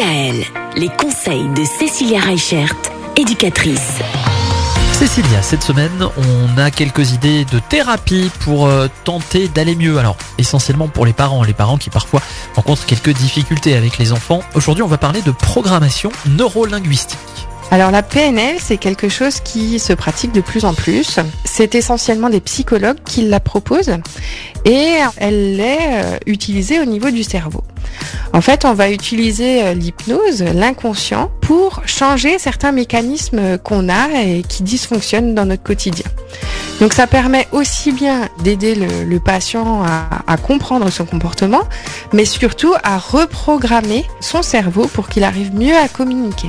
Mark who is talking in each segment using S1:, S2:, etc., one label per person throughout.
S1: DKL, les conseils de Cécilia Reichert, éducatrice.
S2: Cécilia, cette semaine, on a quelques idées de thérapie pour euh, tenter d'aller mieux. Alors, essentiellement pour les parents, les parents qui parfois rencontrent quelques difficultés avec les enfants. Aujourd'hui, on va parler de programmation neurolinguistique.
S3: Alors la PNL, c'est quelque chose qui se pratique de plus en plus. C'est essentiellement des psychologues qui la proposent et elle est euh, utilisée au niveau du cerveau. En fait, on va utiliser euh, l'hypnose, l'inconscient, pour changer certains mécanismes qu'on a et qui dysfonctionnent dans notre quotidien. Donc ça permet aussi bien d'aider le, patient à comprendre son comportement, mais surtout à reprogrammer son cerveau pour qu'il arrive mieux à communiquer.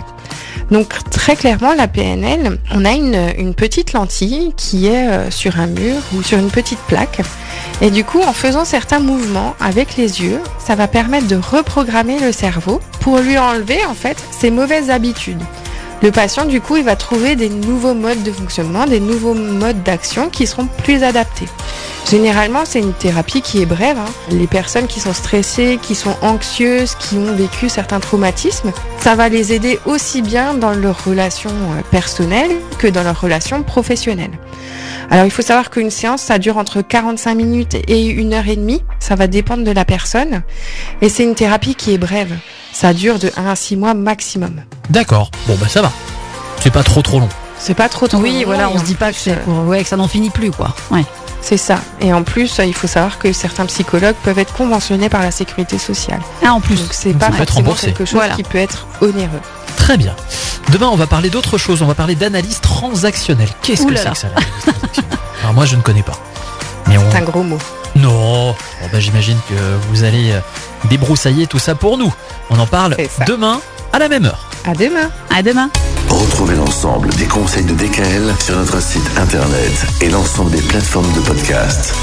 S3: Donc très clairement, la PNL, on a une, petite lentille qui est euh, sur un mur ou sur une petite plaque. Et du coup, en faisant certains mouvements avec les yeux, ça va permettre de reprogrammer le cerveau pour lui enlever en fait ses mauvaises habitudes. Le patient, du coup, il va trouver des nouveaux modes de fonctionnement, des nouveaux modes d'action qui seront plus adaptés. Généralement, c'est une thérapie qui est brève. hein. Les personnes qui sont stressées, qui sont anxieuses, qui ont vécu certains traumatismes, ça va les aider aussi bien dans leurs relations euh, personnelles que dans leurs relations professionnelles. Alors, il faut savoir qu'une séance, ça dure entre 45 minutes et une heure et demie. Ça va dépendre de la personne. Et c'est une thérapie qui est brève. Ça dure de 1 à 6 mois maximum.
S2: D'accord, bon bah ça va. C'est pas trop trop long.
S3: C'est pas trop trop
S4: Oui,
S3: long,
S4: voilà,
S3: et
S4: on se dit pas que c'est
S3: euh,
S4: pour, ouais, que ça n'en finit plus, quoi. Ouais.
S3: C'est ça. Et en plus, euh, il faut savoir que certains psychologues peuvent être conventionnés par la sécurité sociale.
S4: Ah, en plus.
S3: Donc c'est pas forcément
S2: remboursé.
S3: quelque chose
S4: Voilà.
S3: qui peut être onéreux.
S2: Très bien. Demain, on va parler d'autre chose. On va parler d'analyse transactionnelle. Qu'est-ce que c'est que ça l'analyse transactionnelle? Alors moi, je ne connais pas. Mais on...
S3: C'est un gros mot.
S2: Non. Bon, bah, J'imagine que vous allez euh, débroussailler tout ça pour nous. On en parle demain à la même heure.
S3: À demain.
S4: À demain.
S5: Retrouvez l'ensemble des conseils de DKL sur notre site internet et l'ensemble des plateformes de podcast.